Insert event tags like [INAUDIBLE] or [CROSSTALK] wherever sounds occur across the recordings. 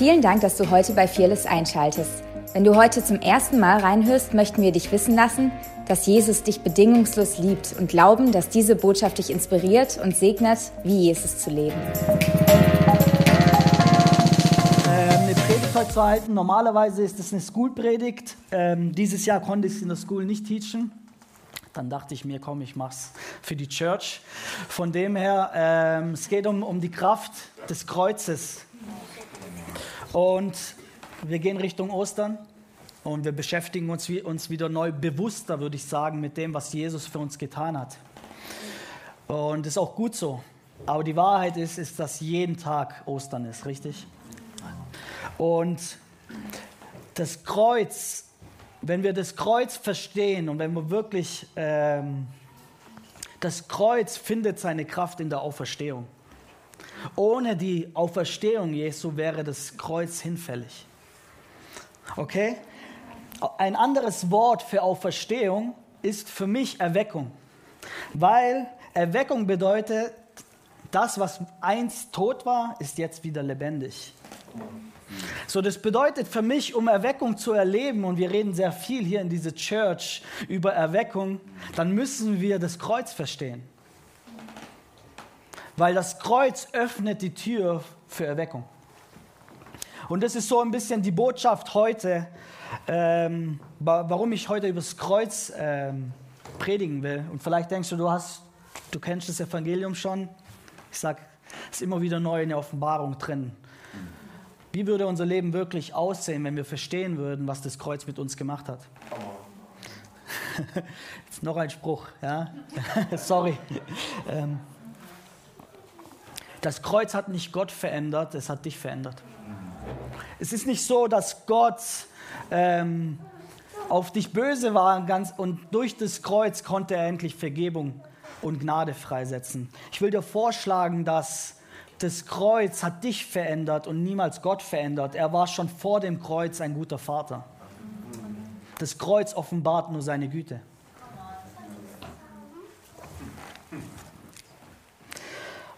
Vielen Dank, dass du heute bei Fearless einschaltest. Wenn du heute zum ersten Mal reinhörst, möchten wir dich wissen lassen, dass Jesus dich bedingungslos liebt und glauben, dass diese Botschaft dich inspiriert und segnet, wie Jesus zu leben. Ähm, eine Predigt heute zu halten. Normalerweise ist es eine School-Predigt. Ähm, dieses Jahr konnte ich es in der School nicht teachen. Dann dachte ich mir, komm, ich mach's für die Church. Von dem her, ähm, es geht um, um die Kraft des Kreuzes. Und wir gehen Richtung Ostern und wir beschäftigen uns, uns wieder neu bewusster, würde ich sagen, mit dem, was Jesus für uns getan hat. Und ist auch gut so. Aber die Wahrheit ist, ist, dass jeden Tag Ostern ist, richtig? Und das Kreuz, wenn wir das Kreuz verstehen und wenn wir wirklich, ähm, das Kreuz findet seine Kraft in der Auferstehung. Ohne die Auferstehung Jesu wäre das Kreuz hinfällig. Okay? Ein anderes Wort für Auferstehung ist für mich Erweckung. Weil Erweckung bedeutet, das, was einst tot war, ist jetzt wieder lebendig. So, das bedeutet für mich, um Erweckung zu erleben, und wir reden sehr viel hier in dieser Church über Erweckung, dann müssen wir das Kreuz verstehen. Weil das Kreuz öffnet die Tür für Erweckung. Und das ist so ein bisschen die Botschaft heute, ähm, warum ich heute über das Kreuz ähm, predigen will. Und vielleicht denkst du, du, hast, du kennst das Evangelium schon. Ich sage, es ist immer wieder neu in der Offenbarung drin. Wie würde unser Leben wirklich aussehen, wenn wir verstehen würden, was das Kreuz mit uns gemacht hat? [LAUGHS] Jetzt noch ein Spruch, ja? [LAUGHS] Sorry. Ähm, das Kreuz hat nicht Gott verändert, es hat dich verändert. Es ist nicht so, dass Gott ähm, auf dich böse war ganz, und durch das Kreuz konnte er endlich Vergebung und Gnade freisetzen. Ich will dir vorschlagen, dass das Kreuz hat dich verändert und niemals Gott verändert. Er war schon vor dem Kreuz ein guter Vater. Das Kreuz offenbart nur seine Güte.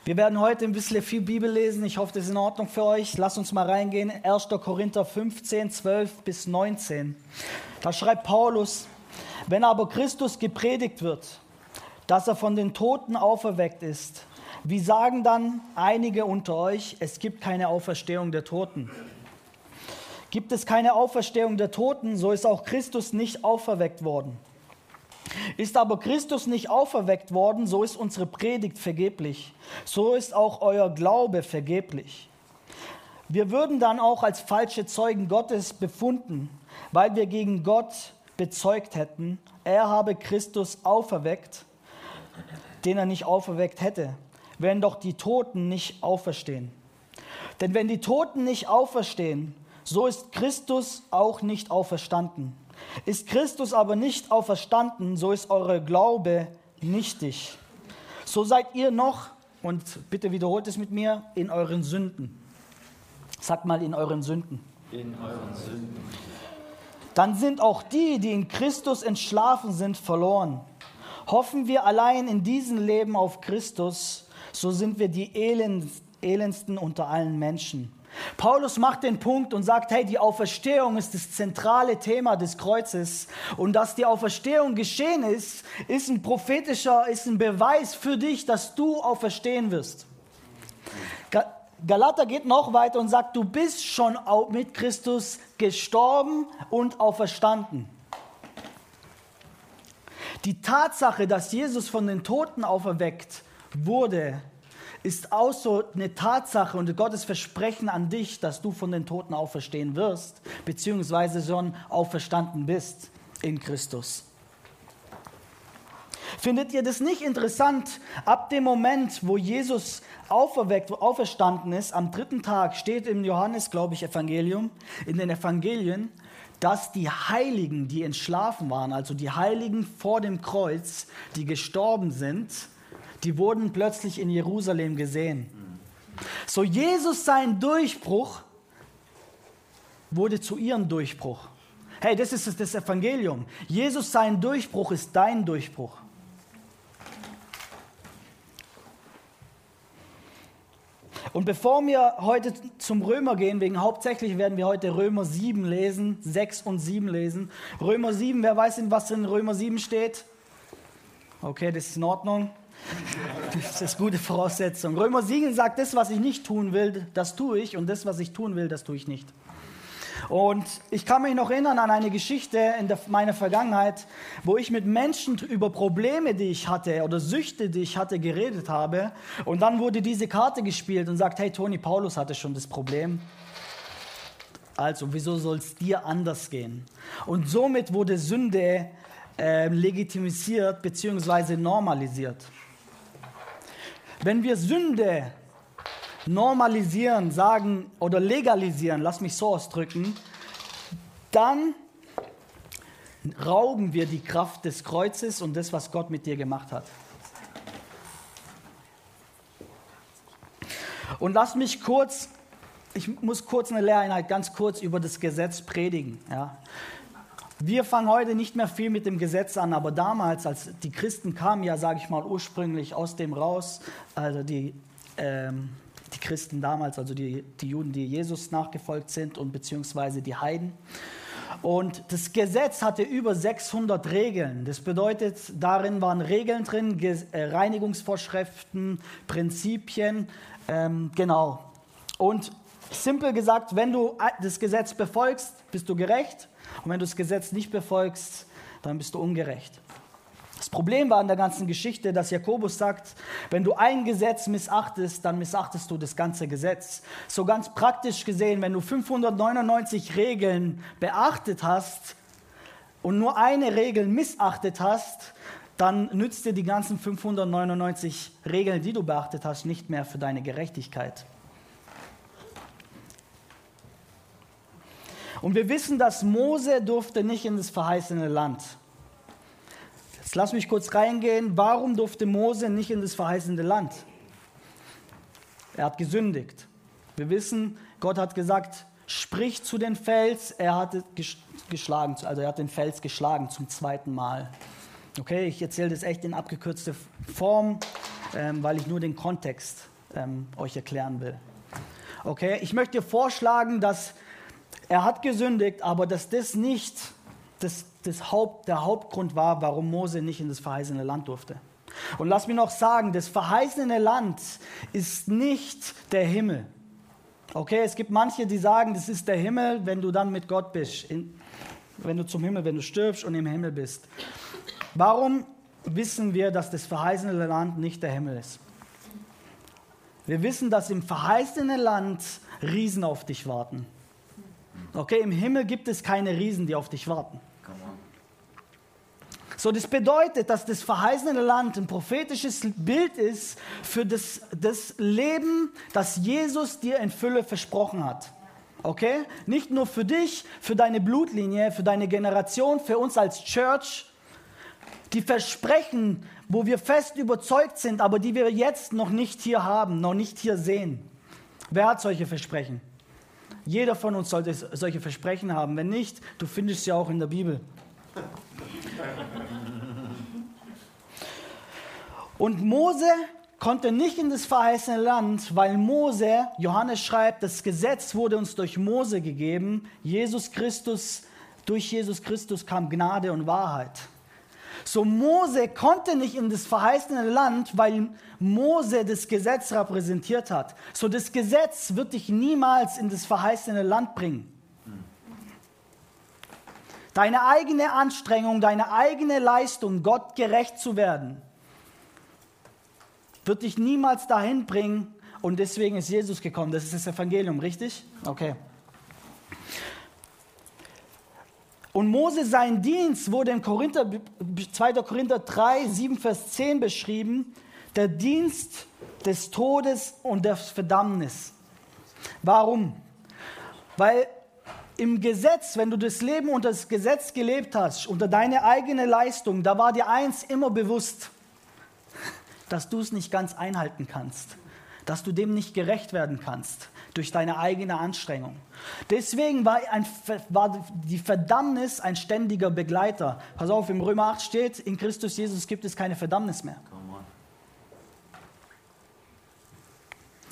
Wir werden heute ein bisschen viel Bibel lesen. Ich hoffe, das ist in Ordnung für euch. Lasst uns mal reingehen. 1. Korinther 15, 12 bis 19. Da schreibt Paulus, wenn aber Christus gepredigt wird, dass er von den Toten auferweckt ist, wie sagen dann einige unter euch, es gibt keine Auferstehung der Toten? Gibt es keine Auferstehung der Toten, so ist auch Christus nicht auferweckt worden. Ist aber Christus nicht auferweckt worden, so ist unsere Predigt vergeblich. So ist auch euer Glaube vergeblich. Wir würden dann auch als falsche Zeugen Gottes befunden, weil wir gegen Gott bezeugt hätten, er habe Christus auferweckt, den er nicht auferweckt hätte, wenn doch die Toten nicht auferstehen. Denn wenn die Toten nicht auferstehen, so ist Christus auch nicht auferstanden. Ist Christus aber nicht auferstanden, so ist eure Glaube nichtig. So seid ihr noch, und bitte wiederholt es mit mir, in euren Sünden. Sagt mal in euren Sünden. In euren Sünden. Dann sind auch die, die in Christus entschlafen sind, verloren. Hoffen wir allein in diesem Leben auf Christus, so sind wir die elendsten unter allen Menschen. Paulus macht den Punkt und sagt, hey, die Auferstehung ist das zentrale Thema des Kreuzes und dass die Auferstehung geschehen ist, ist ein prophetischer, ist ein Beweis für dich, dass du auferstehen wirst. Galater geht noch weiter und sagt, du bist schon mit Christus gestorben und auferstanden. Die Tatsache, dass Jesus von den Toten auferweckt wurde, ist auch so eine Tatsache und Gottes Versprechen an dich, dass du von den Toten auferstehen wirst, beziehungsweise schon auferstanden bist in Christus. Findet ihr das nicht interessant? Ab dem Moment, wo Jesus auferweckt, auferstanden ist, am dritten Tag steht im Johannes, glaube ich, Evangelium, in den Evangelien, dass die Heiligen, die entschlafen waren, also die Heiligen vor dem Kreuz, die gestorben sind, die wurden plötzlich in Jerusalem gesehen. So Jesus sein Durchbruch wurde zu ihrem Durchbruch. Hey, das ist das Evangelium. Jesus sein Durchbruch ist dein Und bevor wir heute zum Römer gehen, wegen hauptsächlich werden wir heute Römer 7 lesen, 6 und 7 lesen. Römer 7, wer weiß, was in Römer 7 steht? Okay, das ist in Ordnung. Das ist gute Voraussetzung. Römer 7 sagt, das, was ich nicht tun will, das tue ich und das, was ich tun will, das tue ich nicht. Und ich kann mich noch erinnern an eine Geschichte in der, meiner Vergangenheit, wo ich mit Menschen über Probleme, die ich hatte oder Süchte, die ich hatte, geredet habe. Und dann wurde diese Karte gespielt und sagt, hey Toni, Paulus hatte schon das Problem. Also, wieso soll es dir anders gehen? Und somit wurde Sünde äh, legitimisiert bzw. normalisiert. Wenn wir Sünde normalisieren, sagen oder legalisieren, lass mich so ausdrücken, dann rauben wir die Kraft des Kreuzes und das, was Gott mit dir gemacht hat. Und lass mich kurz, ich muss kurz eine Lehreinheit ganz kurz über das Gesetz predigen. Ja. Wir fangen heute nicht mehr viel mit dem Gesetz an, aber damals, als die Christen kamen, ja, sage ich mal, ursprünglich aus dem raus, also die ähm, die Christen damals, also die, die Juden, die Jesus nachgefolgt sind und beziehungsweise die Heiden. Und das Gesetz hatte über 600 Regeln. Das bedeutet, darin waren Regeln drin, äh, Reinigungsvorschriften, Prinzipien, ähm, genau. Und simpel gesagt, wenn du das Gesetz befolgst, bist du gerecht. Und wenn du das Gesetz nicht befolgst, dann bist du ungerecht. Das Problem war in der ganzen Geschichte, dass Jakobus sagt, wenn du ein Gesetz missachtest, dann missachtest du das ganze Gesetz. So ganz praktisch gesehen, wenn du 599 Regeln beachtet hast und nur eine Regel missachtet hast, dann nützt dir die ganzen 599 Regeln, die du beachtet hast, nicht mehr für deine Gerechtigkeit. Und wir wissen, dass Mose durfte nicht in das verheißene Land. Jetzt lass mich kurz reingehen. Warum durfte Mose nicht in das verheißende Land? Er hat gesündigt. Wir wissen, Gott hat gesagt, sprich zu den Fels. Er hat geschlagen, also er hat den Fels geschlagen zum zweiten Mal. Okay, ich erzähle das echt in abgekürzter Form, ähm, weil ich nur den Kontext ähm, euch erklären will. Okay, ich möchte dir vorschlagen, dass er hat gesündigt, aber dass das nicht das, das Haupt, der Hauptgrund war, warum Mose nicht in das verheißene Land durfte. Und lass mich noch sagen, das verheißene Land ist nicht der Himmel. Okay, es gibt manche, die sagen, das ist der Himmel, wenn du dann mit Gott bist. In, wenn du zum Himmel, wenn du stirbst und im Himmel bist. Warum wissen wir, dass das verheißene Land nicht der Himmel ist? Wir wissen, dass im verheißenen Land Riesen auf dich warten. Okay, im Himmel gibt es keine Riesen, die auf dich warten. So, das bedeutet, dass das verheißene Land ein prophetisches Bild ist für das, das Leben, das Jesus dir in Fülle versprochen hat. Okay? Nicht nur für dich, für deine Blutlinie, für deine Generation, für uns als Church. Die Versprechen, wo wir fest überzeugt sind, aber die wir jetzt noch nicht hier haben, noch nicht hier sehen. Wer hat solche Versprechen? Jeder von uns sollte solche Versprechen haben. Wenn nicht, du findest sie auch in der Bibel. Und Mose konnte nicht in das verheißene Land, weil Mose, Johannes schreibt, das Gesetz wurde uns durch Mose gegeben. Jesus Christus, durch Jesus Christus kam Gnade und Wahrheit. So Mose konnte nicht in das verheißene Land, weil Mose das Gesetz repräsentiert hat. So das Gesetz wird dich niemals in das verheißene Land bringen. Deine eigene Anstrengung, deine eigene Leistung, Gott gerecht zu werden, wird dich niemals dahin bringen. Und deswegen ist Jesus gekommen. Das ist das Evangelium, richtig? Okay. Und Mose, sein Dienst wurde in Korinther, 2. Korinther 3, 7, Vers 10 beschrieben. Der Dienst des Todes und der Verdammnis. Warum? Weil im Gesetz, wenn du das Leben unter das Gesetz gelebt hast, unter deine eigene Leistung, da war dir eins immer bewusst, dass du es nicht ganz einhalten kannst, dass du dem nicht gerecht werden kannst durch deine eigene Anstrengung. Deswegen war, ein, war die Verdammnis ein ständiger Begleiter. Pass auf, im Römer 8 steht, in Christus Jesus gibt es keine Verdammnis mehr.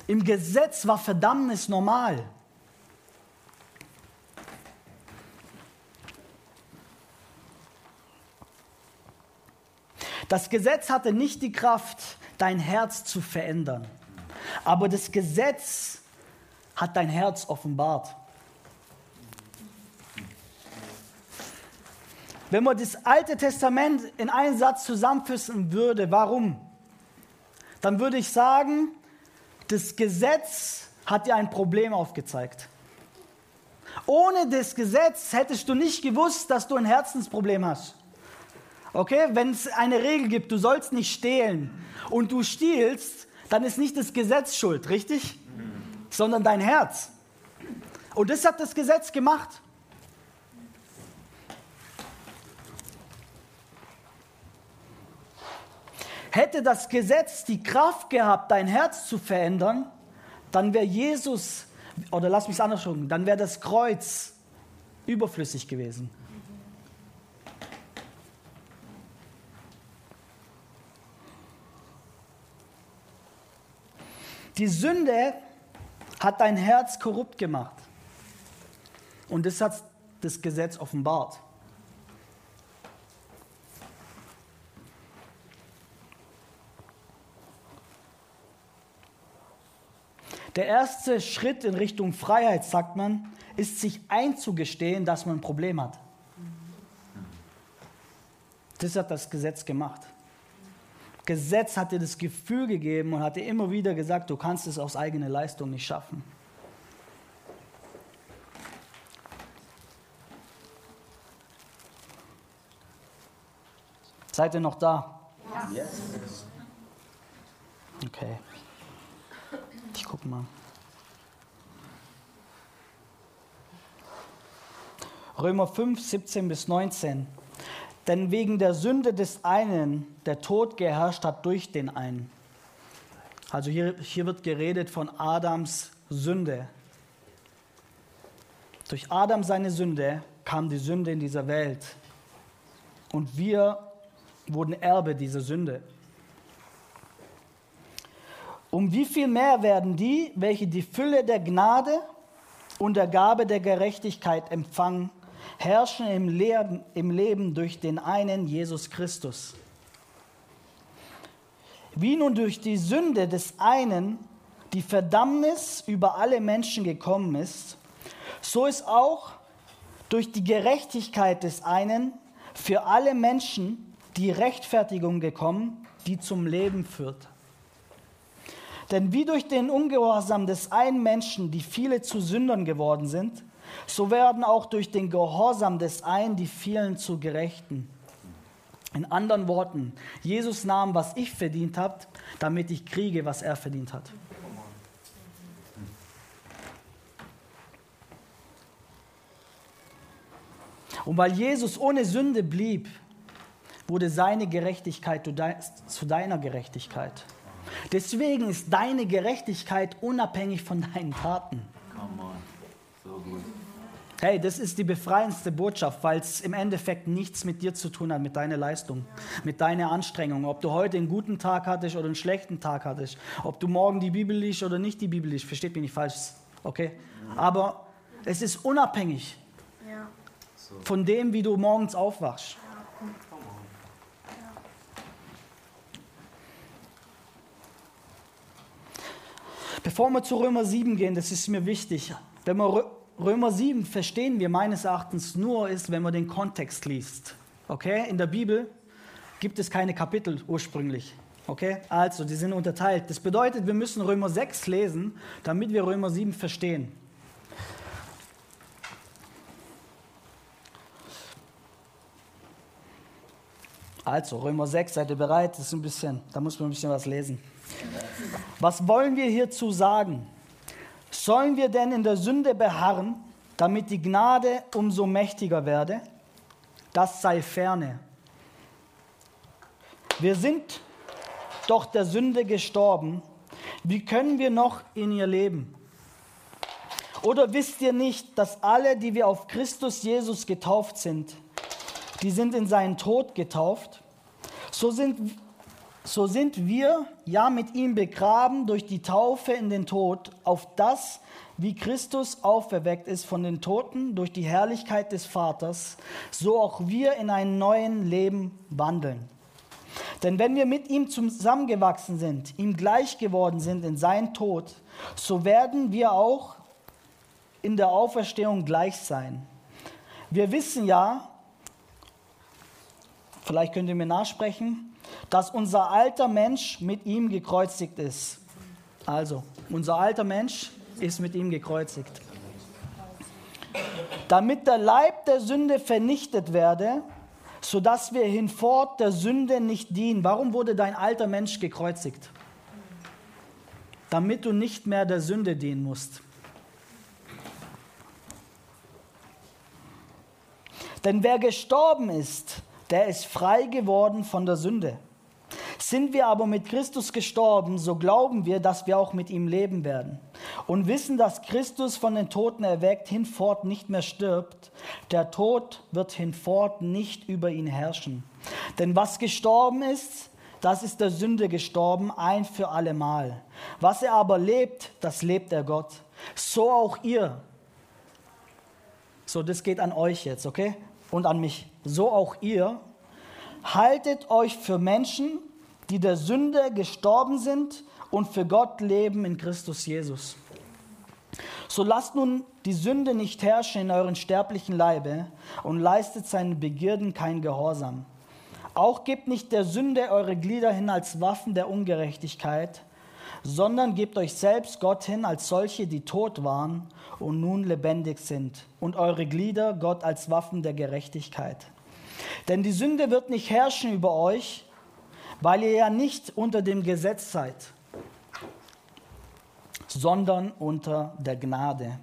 Im Gesetz war Verdammnis normal. Das Gesetz hatte nicht die Kraft, dein Herz zu verändern. Aber das Gesetz hat dein Herz offenbart. Wenn man das Alte Testament in einen Satz zusammenfassen würde, warum? Dann würde ich sagen, das Gesetz hat dir ein Problem aufgezeigt. Ohne das Gesetz hättest du nicht gewusst, dass du ein Herzensproblem hast. Okay, wenn es eine Regel gibt, du sollst nicht stehlen und du stiehlst, dann ist nicht das Gesetz schuld, richtig? Sondern dein Herz. Und das hat das Gesetz gemacht. Hätte das Gesetz die Kraft gehabt, dein Herz zu verändern, dann wäre Jesus, oder lass mich es anders sagen, dann wäre das Kreuz überflüssig gewesen. Die Sünde hat dein Herz korrupt gemacht. Und das hat das Gesetz offenbart. Der erste Schritt in Richtung Freiheit, sagt man, ist sich einzugestehen, dass man ein Problem hat. Das hat das Gesetz gemacht. Gesetz hat dir das Gefühl gegeben und hat dir immer wieder gesagt, du kannst es aus eigener Leistung nicht schaffen. Seid ihr noch da? Ja. Okay. Ich gucke mal. Römer 5, 17 bis 19. Denn wegen der Sünde des einen der Tod geherrscht hat durch den einen. Also hier, hier wird geredet von Adams Sünde. Durch Adam seine Sünde kam die Sünde in dieser Welt. Und wir wurden Erbe dieser Sünde. Um wie viel mehr werden die, welche die Fülle der Gnade und der Gabe der Gerechtigkeit empfangen, herrschen im Leben, im Leben durch den einen Jesus Christus. Wie nun durch die Sünde des einen die Verdammnis über alle Menschen gekommen ist, so ist auch durch die Gerechtigkeit des einen für alle Menschen die Rechtfertigung gekommen, die zum Leben führt. Denn wie durch den Ungehorsam des einen Menschen die viele zu Sündern geworden sind, so werden auch durch den Gehorsam des einen die vielen zu Gerechten. In anderen Worten, Jesus nahm, was ich verdient habe, damit ich kriege, was er verdient hat. Und weil Jesus ohne Sünde blieb, wurde seine Gerechtigkeit zu deiner Gerechtigkeit. Deswegen ist deine Gerechtigkeit unabhängig von deinen Taten. Come on. So gut. Hey, das ist die befreiendste Botschaft, weil es im Endeffekt nichts mit dir zu tun hat, mit deiner Leistung, mit deiner Anstrengung. Ob du heute einen guten Tag hattest oder einen schlechten Tag hattest, ob du morgen die Bibel liest oder nicht die Bibel liest, versteht mich nicht falsch, okay? Aber es ist unabhängig von dem, wie du morgens aufwachst. Bevor wir zu Römer 7 gehen, das ist mir wichtig, wenn wir Römer 7 verstehen wir meines Erachtens nur ist, wenn man den Kontext liest. Okay? In der Bibel gibt es keine Kapitel ursprünglich. Okay? Also, die sind unterteilt. Das bedeutet, wir müssen Römer 6 lesen, damit wir Römer 7 verstehen. Also, Römer 6, seid ihr bereit? Das ist ein bisschen, da muss man ein bisschen was lesen. Was wollen wir hierzu sagen? Sollen wir denn in der Sünde beharren, damit die Gnade umso mächtiger werde? Das sei ferne. Wir sind doch der Sünde gestorben. Wie können wir noch in ihr leben? Oder wisst ihr nicht, dass alle, die wir auf Christus Jesus getauft sind, die sind in seinen Tod getauft? So sind, so sind wir ja mit ihm begraben durch die Taufe in den Tod, auf das, wie Christus auferweckt ist von den Toten durch die Herrlichkeit des Vaters, so auch wir in einem neuen Leben wandeln. Denn wenn wir mit ihm zusammengewachsen sind, ihm gleich geworden sind in seinen Tod, so werden wir auch in der Auferstehung gleich sein. Wir wissen ja, vielleicht könnt ihr mir nachsprechen, dass unser alter Mensch mit ihm gekreuzigt ist. Also, unser alter Mensch ist mit ihm gekreuzigt. Damit der Leib der Sünde vernichtet werde, sodass wir hinfort der Sünde nicht dienen. Warum wurde dein alter Mensch gekreuzigt? Damit du nicht mehr der Sünde dienen musst. Denn wer gestorben ist, der ist frei geworden von der Sünde. Sind wir aber mit Christus gestorben, so glauben wir, dass wir auch mit ihm leben werden. Und wissen, dass Christus von den Toten erweckt hinfort nicht mehr stirbt. Der Tod wird hinfort nicht über ihn herrschen. Denn was gestorben ist, das ist der Sünde gestorben, ein für allemal. Was er aber lebt, das lebt er Gott. So auch ihr. So, das geht an euch jetzt, okay? Und an mich. So auch ihr. Haltet euch für Menschen, die der Sünde gestorben sind und für Gott leben in Christus Jesus. So lasst nun die Sünde nicht herrschen in euren sterblichen Leibe und leistet seinen Begierden kein Gehorsam. Auch gebt nicht der Sünde eure Glieder hin als Waffen der Ungerechtigkeit, sondern gebt euch selbst Gott hin als solche, die tot waren und nun lebendig sind, und eure Glieder Gott als Waffen der Gerechtigkeit. Denn die Sünde wird nicht herrschen über euch, weil ihr ja nicht unter dem Gesetz seid, sondern unter der Gnade.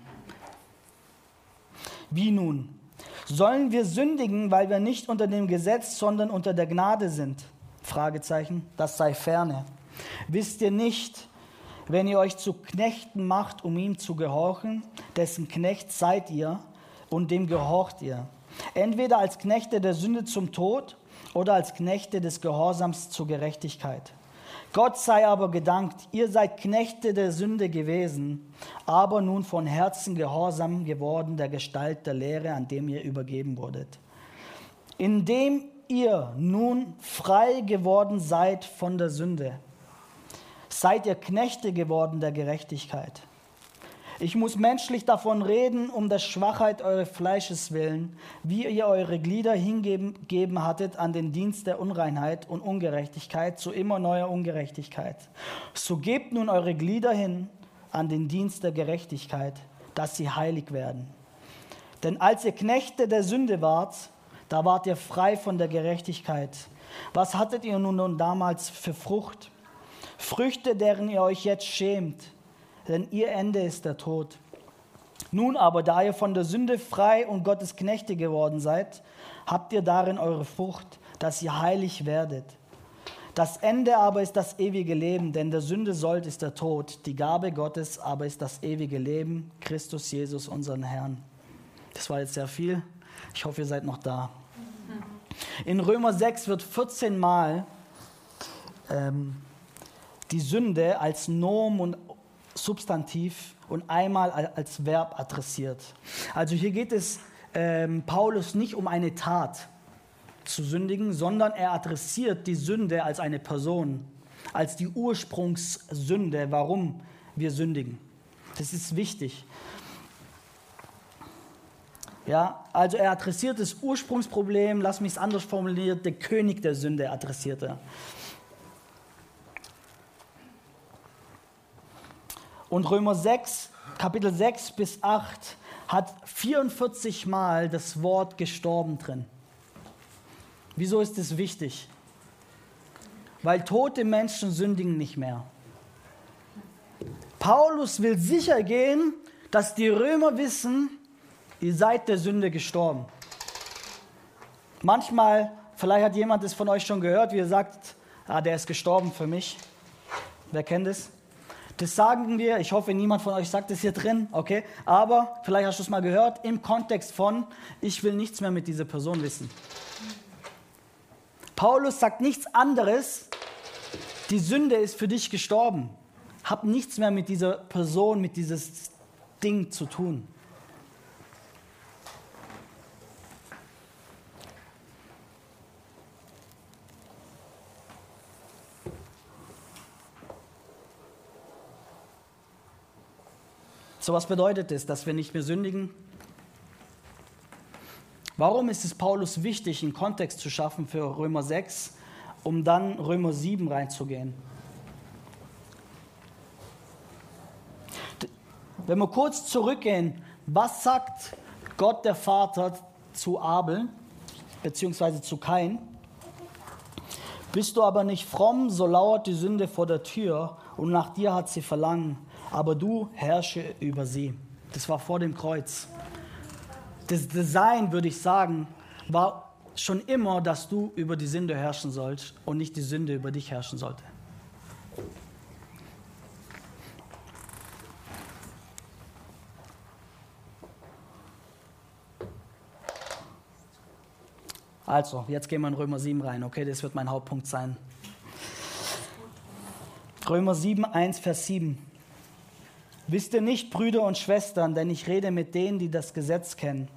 Wie nun? Sollen wir sündigen, weil wir nicht unter dem Gesetz, sondern unter der Gnade sind? Fragezeichen, das sei ferne. Wisst ihr nicht, wenn ihr euch zu Knechten macht, um ihm zu gehorchen, dessen Knecht seid ihr und dem gehorcht ihr? Entweder als Knechte der Sünde zum Tod oder als Knechte des Gehorsams zur Gerechtigkeit. Gott sei aber gedankt, ihr seid Knechte der Sünde gewesen, aber nun von Herzen gehorsam geworden der Gestalt der Lehre, an dem ihr übergeben wurdet. Indem ihr nun frei geworden seid von der Sünde, seid ihr Knechte geworden der Gerechtigkeit. Ich muss menschlich davon reden, um der Schwachheit eures Fleisches willen, wie ihr eure Glieder hingegeben hattet an den Dienst der Unreinheit und Ungerechtigkeit zu immer neuer Ungerechtigkeit. So gebt nun eure Glieder hin an den Dienst der Gerechtigkeit, dass sie heilig werden. Denn als ihr Knechte der Sünde wart, da wart ihr frei von der Gerechtigkeit. Was hattet ihr nun damals für Frucht? Früchte, deren ihr euch jetzt schämt denn ihr Ende ist der Tod. Nun aber, da ihr von der Sünde frei und Gottes Knechte geworden seid, habt ihr darin eure Frucht, dass ihr heilig werdet. Das Ende aber ist das ewige Leben, denn der Sünde sollt ist der Tod, die Gabe Gottes aber ist das ewige Leben, Christus Jesus, unseren Herrn. Das war jetzt sehr viel. Ich hoffe, ihr seid noch da. In Römer 6 wird 14 Mal ähm, die Sünde als Norm und Substantiv und einmal als Verb adressiert. Also hier geht es ähm, Paulus nicht um eine Tat zu sündigen, sondern er adressiert die Sünde als eine Person, als die Ursprungssünde, warum wir sündigen. Das ist wichtig. Ja, also er adressiert das Ursprungsproblem, lass mich es anders formulieren, der König der Sünde adressiert er. Und Römer 6, Kapitel 6 bis 8 hat 44 Mal das Wort gestorben drin. Wieso ist es wichtig? Weil tote Menschen sündigen nicht mehr. Paulus will sicher gehen, dass die Römer wissen, ihr seid der Sünde gestorben. Manchmal, vielleicht hat jemand es von euch schon gehört, wie er sagt, ah, der ist gestorben für mich. Wer kennt es? Das sagen wir, ich hoffe, niemand von euch sagt es hier drin, okay? Aber vielleicht hast du es mal gehört, im Kontext von, ich will nichts mehr mit dieser Person wissen. Paulus sagt nichts anderes, Die Sünde ist für dich gestorben. Hab nichts mehr mit dieser Person, mit dieses Ding zu tun. So was bedeutet es, dass wir nicht mehr sündigen? Warum ist es Paulus wichtig, einen Kontext zu schaffen für Römer 6, um dann Römer 7 reinzugehen? Wenn wir kurz zurückgehen, was sagt Gott der Vater zu Abel, beziehungsweise zu Kain? Bist du aber nicht fromm, so lauert die Sünde vor der Tür und nach dir hat sie Verlangen aber du herrsche über sie. Das war vor dem Kreuz. Das Design, würde ich sagen, war schon immer, dass du über die Sünde herrschen sollst und nicht die Sünde über dich herrschen sollte. Also, jetzt gehen wir in Römer 7 rein, okay? Das wird mein Hauptpunkt sein. Römer 7, 1, Vers 7. Wisst ihr nicht, Brüder und Schwestern, denn ich rede mit denen, die das Gesetz kennen,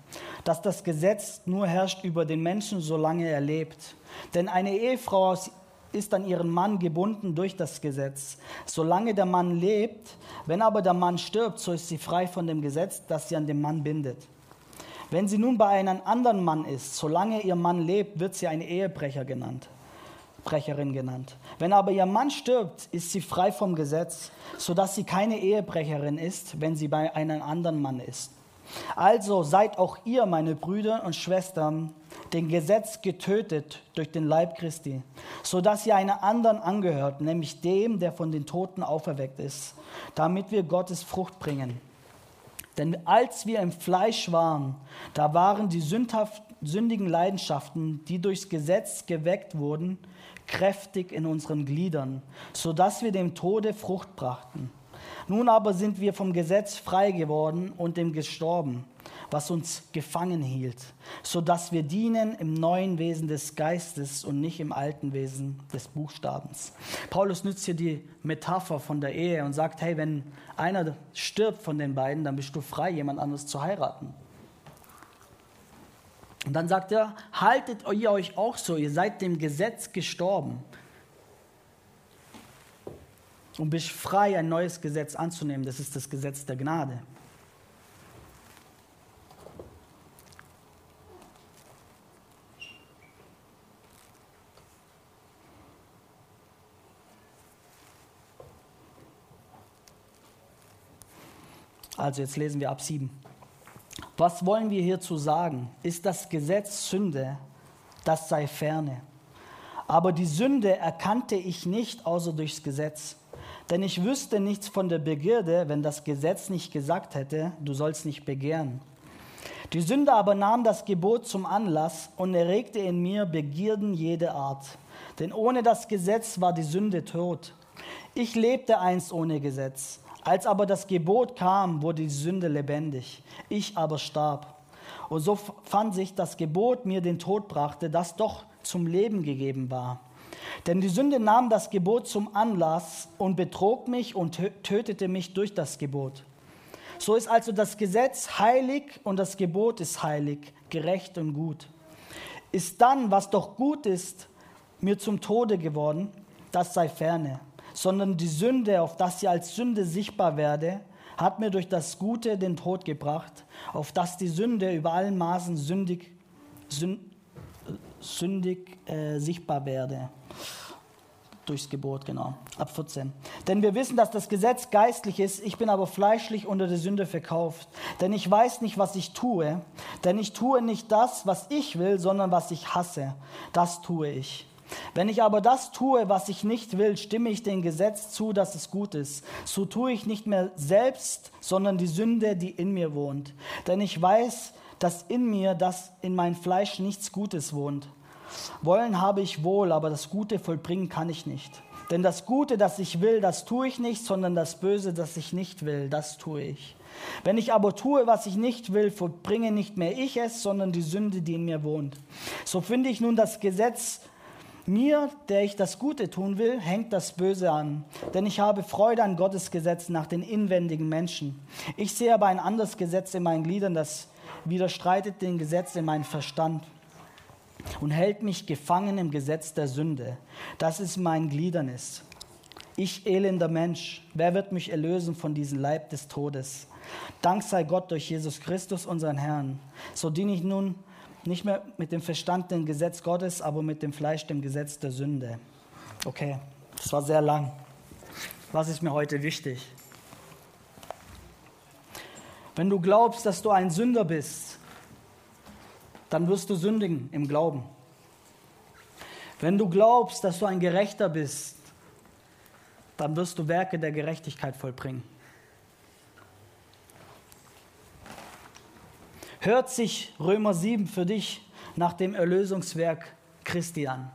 dass das Gesetz nur herrscht über den Menschen, solange er lebt. Denn eine Ehefrau ist an ihren Mann gebunden durch das Gesetz, solange der Mann lebt. Wenn aber der Mann stirbt, so ist sie frei von dem Gesetz, das sie an den Mann bindet. Wenn sie nun bei einem anderen Mann ist, solange ihr Mann lebt, wird sie ein Ehebrecher genannt. Brecherin genannt. Wenn aber ihr Mann stirbt, ist sie frei vom Gesetz, sodass sie keine Ehebrecherin ist, wenn sie bei einem anderen Mann ist. Also seid auch ihr, meine Brüder und Schwestern, dem Gesetz getötet durch den Leib Christi, sodass ihr einer anderen angehört, nämlich dem, der von den Toten auferweckt ist, damit wir Gottes Frucht bringen. Denn als wir im Fleisch waren, da waren die sündigen Leidenschaften, die durchs Gesetz geweckt wurden, kräftig in unseren Gliedern, sodass wir dem Tode Frucht brachten. Nun aber sind wir vom Gesetz frei geworden und dem gestorben, was uns gefangen hielt, sodass wir dienen im neuen Wesen des Geistes und nicht im alten Wesen des Buchstabens. Paulus nützt hier die Metapher von der Ehe und sagt, hey, wenn einer stirbt von den beiden, dann bist du frei, jemand anderes zu heiraten. Und dann sagt er, haltet ihr euch auch so, ihr seid dem Gesetz gestorben. Und bist frei, ein neues Gesetz anzunehmen. Das ist das Gesetz der Gnade. Also jetzt lesen wir ab 7. Was wollen wir hierzu sagen? Ist das Gesetz Sünde? Das sei ferne. Aber die Sünde erkannte ich nicht außer durchs Gesetz. Denn ich wüsste nichts von der Begierde, wenn das Gesetz nicht gesagt hätte, du sollst nicht begehren. Die Sünde aber nahm das Gebot zum Anlass und erregte in mir Begierden jede Art. Denn ohne das Gesetz war die Sünde tot. Ich lebte einst ohne Gesetz. Als aber das Gebot kam, wurde die Sünde lebendig. Ich aber starb. Und so fand sich das Gebot mir den Tod brachte, das doch zum Leben gegeben war. Denn die Sünde nahm das Gebot zum Anlass und betrog mich und tötete mich durch das Gebot. So ist also das Gesetz heilig und das Gebot ist heilig, gerecht und gut. Ist dann, was doch gut ist, mir zum Tode geworden, das sei ferne sondern die Sünde, auf das sie als Sünde sichtbar werde, hat mir durch das Gute den Tod gebracht, auf das die Sünde über allen Maßen sündig, sünd, sündig äh, sichtbar werde. Durchs Gebot, genau. Ab 14. Denn wir wissen, dass das Gesetz geistlich ist, ich bin aber fleischlich unter der Sünde verkauft. Denn ich weiß nicht, was ich tue. Denn ich tue nicht das, was ich will, sondern was ich hasse. Das tue ich. Wenn ich aber das tue, was ich nicht will, stimme ich dem Gesetz zu, dass es gut ist. So tue ich nicht mehr selbst, sondern die Sünde, die in mir wohnt. Denn ich weiß, dass in mir, dass in mein Fleisch nichts Gutes wohnt. Wollen habe ich wohl, aber das Gute vollbringen kann ich nicht. Denn das Gute, das ich will, das tue ich nicht, sondern das Böse, das ich nicht will, das tue ich. Wenn ich aber tue, was ich nicht will, vollbringe nicht mehr ich es, sondern die Sünde, die in mir wohnt. So finde ich nun das Gesetz Mir, der ich das Gute tun will, hängt das Böse an, denn ich habe Freude an Gottes Gesetz nach den inwendigen Menschen. Ich sehe aber ein anderes Gesetz in meinen Gliedern, das widerstreitet dem Gesetz in meinem Verstand und hält mich gefangen im Gesetz der Sünde, das es in meinen Gliedern ist. Ich elender Mensch, wer wird mich erlösen von diesem Leib des Todes? Dank sei Gott durch Jesus Christus, unseren Herrn. So diene ich nun nicht mehr mit dem Verstand dem Gesetz Gottes, aber mit dem Fleisch dem Gesetz der Sünde. Okay, das war sehr lang. Was ist mir heute wichtig? Wenn du glaubst, dass du ein Sünder bist, dann wirst du sündigen im Glauben. Wenn du glaubst, dass du ein Gerechter bist, dann wirst du Werke der Gerechtigkeit vollbringen. Hört sich Römer 7 für dich nach dem Erlösungswerk Christi an.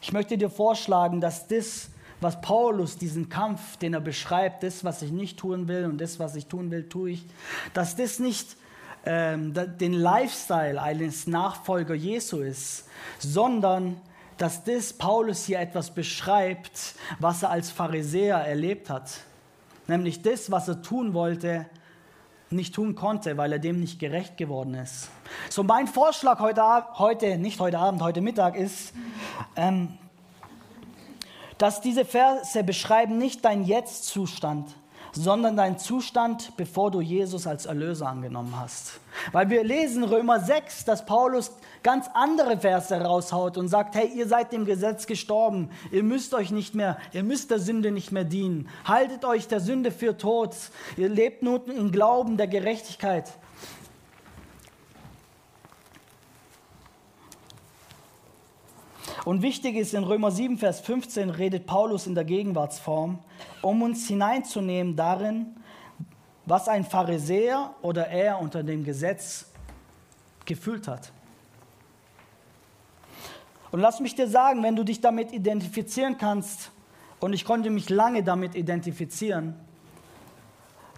Ich möchte dir vorschlagen, dass das, was Paulus, diesen Kampf, den er beschreibt, das, was ich nicht tun will und das, was ich tun will, tue ich, dass das nicht ähm, den Lifestyle eines Nachfolger Jesu ist, sondern dass das Paulus hier etwas beschreibt, was er als Pharisäer erlebt hat. Nämlich das, was er tun wollte, nicht tun konnte, weil er dem nicht gerecht geworden ist. So mein Vorschlag heute, heute nicht heute Abend, heute Mittag ist, ähm, dass diese Verse beschreiben nicht dein Jetzt-Zustand, sondern dein Zustand, bevor du Jesus als Erlöser angenommen hast. Weil wir lesen Römer 6, dass Paulus ganz andere Verse raushaut und sagt, hey, ihr seid dem Gesetz gestorben, ihr müsst euch nicht mehr, ihr müsst der Sünde nicht mehr dienen, haltet euch der Sünde für tot, ihr lebt nun im Glauben der Gerechtigkeit. Und wichtig ist, in Römer 7, Vers 15 redet Paulus in der Gegenwartsform, um uns hineinzunehmen darin, was ein Pharisäer oder er unter dem Gesetz gefühlt hat. Und lass mich dir sagen, wenn du dich damit identifizieren kannst, und ich konnte mich lange damit identifizieren,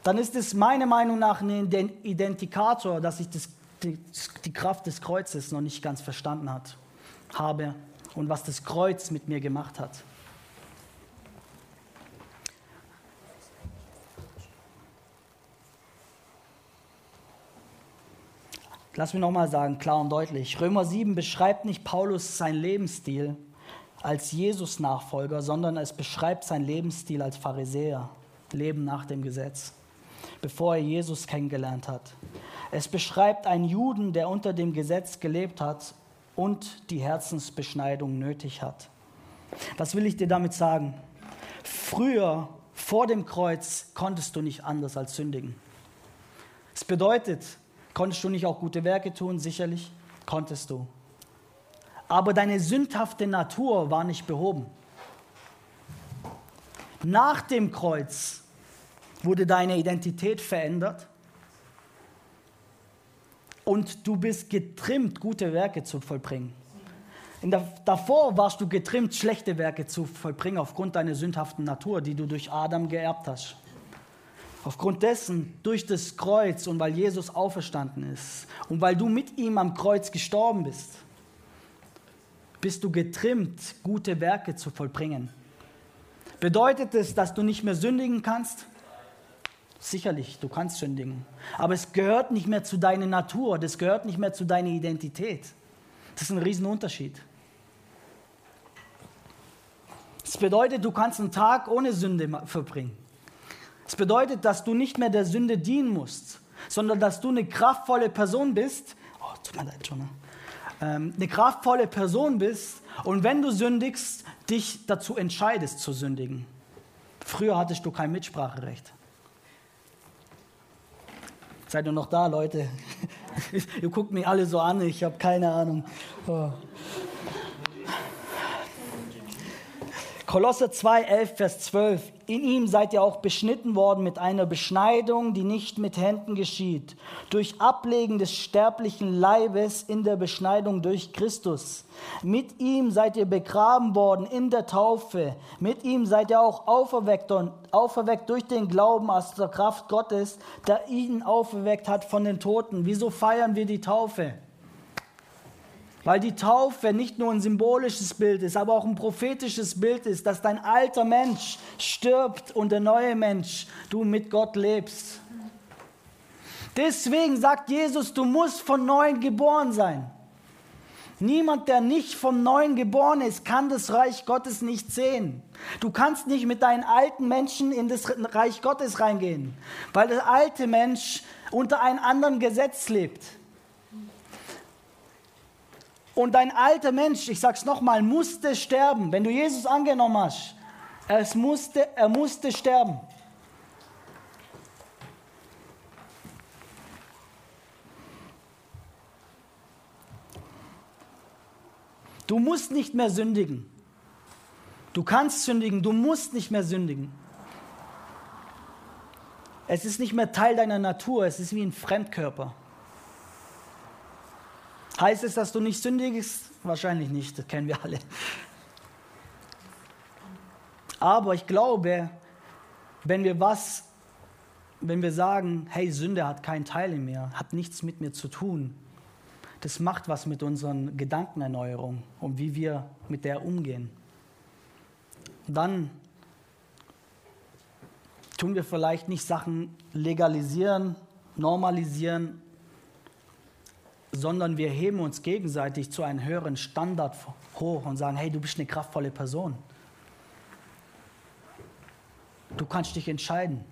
dann ist es meiner Meinung nach ein Identikator, dass ich das, die, die Kraft des Kreuzes noch nicht ganz verstanden hat, habe und was das Kreuz mit mir gemacht hat. Lass mich nochmal sagen, klar und deutlich. Römer 7 beschreibt nicht Paulus seinen Lebensstil als Jesus-Nachfolger, sondern es beschreibt seinen Lebensstil als Pharisäer, Leben nach dem Gesetz, bevor er Jesus kennengelernt hat. Es beschreibt einen Juden, der unter dem Gesetz gelebt hat und die Herzensbeschneidung nötig hat. Was will ich dir damit sagen? Früher, vor dem Kreuz, konntest du nicht anders als sündigen. Es bedeutet, Konntest du nicht auch gute Werke tun? Sicherlich konntest du. Aber deine sündhafte Natur war nicht behoben. Nach dem Kreuz wurde deine Identität verändert und du bist getrimmt, gute Werke zu vollbringen. Der, davor warst du getrimmt, schlechte Werke zu vollbringen aufgrund deiner sündhaften Natur, die du durch Adam geerbt hast. Aufgrund dessen, durch das Kreuz und weil Jesus auferstanden ist und weil du mit ihm am Kreuz gestorben bist, bist du getrimmt, gute Werke zu vollbringen. Bedeutet es, dass du nicht mehr sündigen kannst? Sicherlich, du kannst sündigen. Aber es gehört nicht mehr zu deiner Natur, das gehört nicht mehr zu deiner Identität. Das ist ein Riesenunterschied. Das bedeutet, du kannst einen Tag ohne Sünde verbringen. Es bedeutet, dass du nicht mehr der Sünde dienen musst, sondern dass du eine kraftvolle Person bist. Oh, tut mir leid, schon. Ähm, eine kraftvolle Person bist und wenn du sündigst, dich dazu entscheidest zu sündigen. Früher hattest du kein Mitspracherecht. Seid ihr noch da, Leute? [LAUGHS] ihr guckt mich alle so an, ich habe keine Ahnung. Oh. Kolosser 2, 11, Vers 12. In ihm seid ihr auch beschnitten worden mit einer Beschneidung, die nicht mit Händen geschieht, durch Ablegen des sterblichen Leibes in der Beschneidung durch Christus. Mit ihm seid ihr begraben worden in der Taufe. Mit ihm seid ihr auch auferweckt, und, auferweckt durch den Glauben aus der Kraft Gottes, der ihn auferweckt hat von den Toten. Wieso feiern wir die Taufe? Weil die Taufe nicht nur ein symbolisches Bild ist, aber auch ein prophetisches Bild ist, dass dein alter Mensch stirbt und der neue Mensch, du mit Gott lebst. Deswegen sagt Jesus, du musst von neuem geboren sein. Niemand, der nicht vom Neuen geboren ist, kann das Reich Gottes nicht sehen. Du kannst nicht mit deinen alten Menschen in das Reich Gottes reingehen, weil der alte Mensch unter einem anderen Gesetz lebt. Und dein alter Mensch, ich sag's nochmal, musste sterben. Wenn du Jesus angenommen hast, es musste, er musste sterben. Du musst nicht mehr sündigen. Du kannst sündigen, du musst nicht mehr sündigen. Es ist nicht mehr Teil deiner Natur, es ist wie ein Fremdkörper. Heißt es, dass du nicht sündigst? Wahrscheinlich nicht, das kennen wir alle. Aber ich glaube, wenn wir was, wenn wir sagen, hey, Sünde hat keinen Teil in mir, hat nichts mit mir zu tun, das macht was mit unseren Gedankenerneuerung und wie wir mit der umgehen. Dann tun wir vielleicht nicht Sachen legalisieren, normalisieren, sondern wir heben uns gegenseitig zu einem höheren Standard hoch und sagen, hey, du bist eine kraftvolle Person. Du kannst dich entscheiden.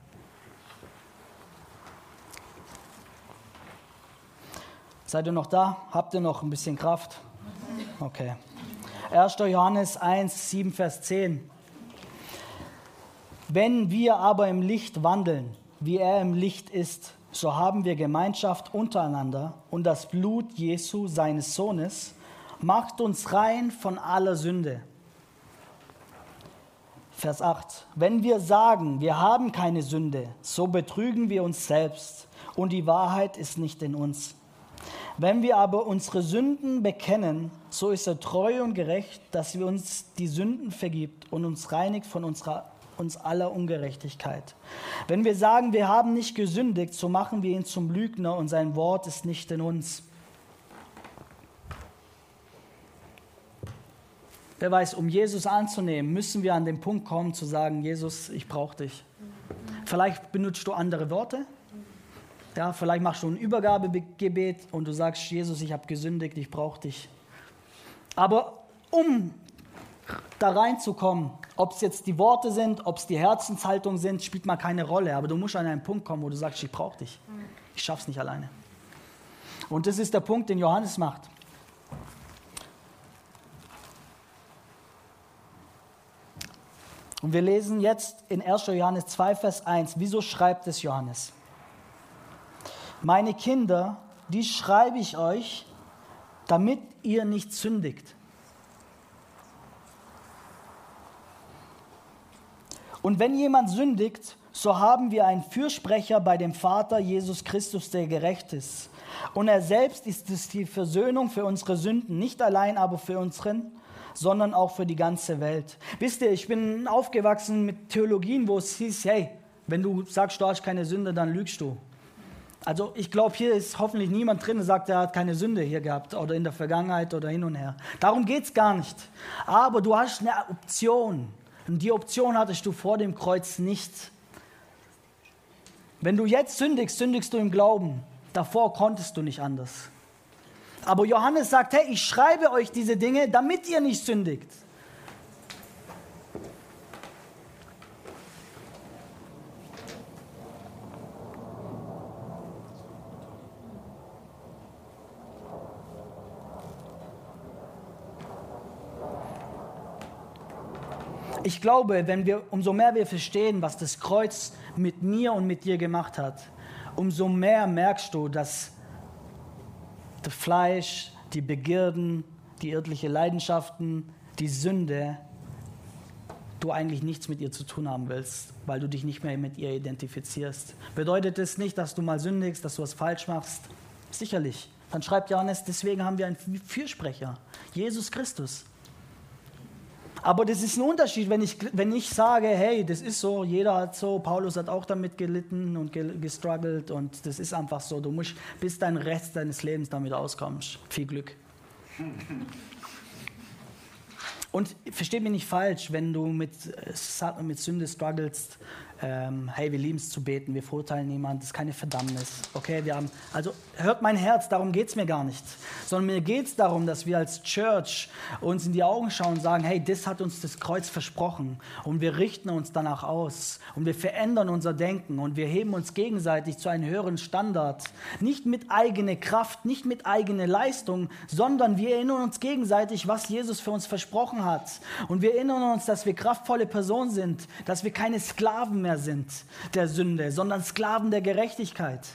Seid ihr noch da? Habt ihr noch ein bisschen Kraft? Okay. 1. Johannes 1, 7, Vers 10. Wenn wir aber im Licht wandeln, wie er im Licht ist, so haben wir Gemeinschaft untereinander und das Blut Jesu, seines Sohnes, macht uns rein von aller Sünde. Vers 8. Wenn wir sagen, wir haben keine Sünde, so betrügen wir uns selbst und die Wahrheit ist nicht in uns. Wenn wir aber unsere Sünden bekennen, so ist er treu und gerecht, dass wir uns die Sünden vergibt und uns reinigt von unserer, uns aller Ungerechtigkeit. Wenn wir sagen, wir haben nicht gesündigt, so machen wir ihn zum Lügner und sein Wort ist nicht in uns. Wer weiß, um Jesus anzunehmen, müssen wir an den Punkt kommen zu sagen, Jesus, ich brauche dich. Vielleicht benutzt du andere Worte, ja, vielleicht machst du ein Übergabegebet und du sagst, Jesus, ich habe gesündigt, ich brauche dich. Aber um da reinzukommen, ob es jetzt die Worte sind, ob es die Herzenshaltung sind, spielt mal keine Rolle. Aber du musst an einen Punkt kommen, wo du sagst, ich brauche dich. Ich schaff's nicht alleine. Und das ist der Punkt, den Johannes macht. Und wir lesen jetzt in 1. Johannes 2, Vers 1. Wieso schreibt es Johannes? Meine Kinder, die schreibe ich euch, damit ihr nicht sündigt. Und wenn jemand sündigt, so haben wir einen Fürsprecher bei dem Vater Jesus Christus, der gerecht ist. Und er selbst ist es die Versöhnung für unsere Sünden, nicht allein aber für unseren, sondern auch für die ganze Welt. Wisst ihr, ich bin aufgewachsen mit Theologien, wo es hieß, hey, wenn du sagst, du hast keine Sünde, dann lügst du. Also ich glaube, hier ist hoffentlich niemand drin, der sagt, er hat keine Sünde hier gehabt oder in der Vergangenheit oder hin und her. Darum geht es gar nicht. Aber du hast eine Option. Und die Option hattest du vor dem Kreuz nicht. Wenn du jetzt sündigst, sündigst du im Glauben. Davor konntest du nicht anders. Aber Johannes sagt, hey, ich schreibe euch diese Dinge, damit ihr nicht sündigt. Ich glaube, wenn wir, umso mehr wir verstehen, was das Kreuz mit mir und mit dir gemacht hat, umso mehr merkst du, dass das Fleisch, die Begierden, die irdliche Leidenschaften, die Sünde, du eigentlich nichts mit ihr zu tun haben willst, weil du dich nicht mehr mit ihr identifizierst. Bedeutet es das nicht, dass du mal sündigst, dass du was falsch machst? Sicherlich. Dann schreibt Johannes, deswegen haben wir einen Fürsprecher, Jesus Christus. Aber das ist ein Unterschied, wenn ich, wenn ich sage, hey, das ist so, jeder hat so, Paulus hat auch damit gelitten und gestruggelt und das ist einfach so. Du musst bis dein Rest deines Lebens damit auskommst. Viel Glück. Und versteht mich nicht falsch, wenn du mit, äh, mit Sünde strugglest, ähm, hey, wir lieben es zu beten, wir verurteilen niemanden, das ist keine Verdammnis. Okay, wir haben, also hört mein Herz, darum geht es mir gar nicht. Sondern mir geht es darum, dass wir als Church uns in die Augen schauen und sagen, hey, das hat uns das Kreuz versprochen. Und wir richten uns danach aus. Und wir verändern unser Denken. Und wir heben uns gegenseitig zu einem höheren Standard. Nicht mit eigener Kraft, nicht mit eigener Leistung, sondern wir erinnern uns gegenseitig, was Jesus für uns versprochen hat. Und wir erinnern uns, dass wir kraftvolle Personen sind, dass wir keine Sklaven mehr sind der Sünde, sondern Sklaven der Gerechtigkeit.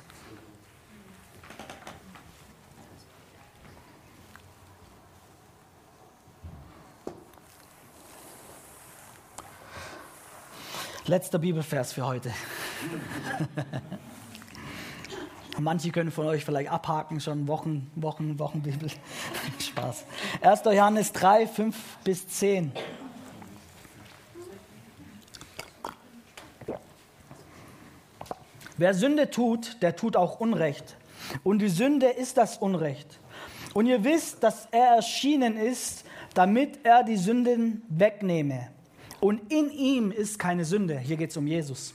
Letzter Bibelvers für heute. [LAUGHS] Manche können von euch vielleicht abhaken, schon Wochen, Wochen, Wochen Bibel. [LAUGHS] Spaß. 1. Johannes 3, 5 bis 10. Wer Sünde tut, der tut auch Unrecht. Und die Sünde ist das Unrecht. Und ihr wisst, dass er erschienen ist, damit er die Sünden wegnehme. Und in ihm ist keine Sünde. Hier geht es um Jesus.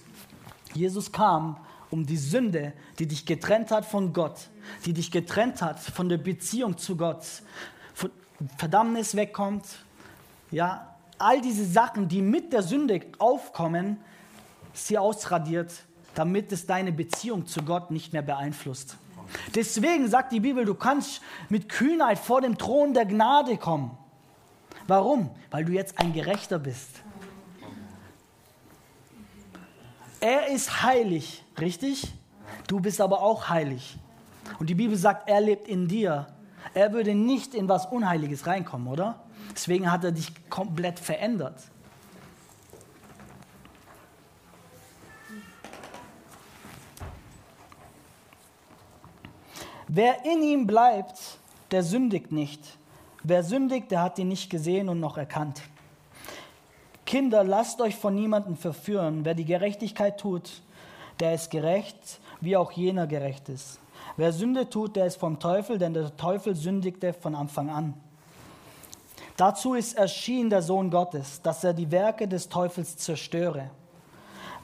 Jesus kam, um die Sünde, die dich getrennt hat von Gott, die dich getrennt hat von der Beziehung zu Gott, von Verdammnis wegkommt, ja, all diese Sachen, die mit der Sünde aufkommen, sie ausradiert damit es deine Beziehung zu Gott nicht mehr beeinflusst. Deswegen sagt die Bibel, du kannst mit Kühnheit vor dem Thron der Gnade kommen. Warum? Weil du jetzt ein Gerechter bist. Er ist heilig, richtig? Du bist aber auch heilig. Und die Bibel sagt, er lebt in dir. Er würde nicht in was Unheiliges reinkommen, oder? Deswegen hat er dich komplett verändert. Wer in ihm bleibt, der sündigt nicht. Wer sündigt, der hat ihn nicht gesehen und noch erkannt. Kinder, lasst euch von niemandem verführen. Wer die Gerechtigkeit tut, der ist gerecht, wie auch jener gerecht ist. Wer Sünde tut, der ist vom Teufel, denn der Teufel sündigte von Anfang an. Dazu ist erschienen der Sohn Gottes, dass er die Werke des Teufels zerstöre.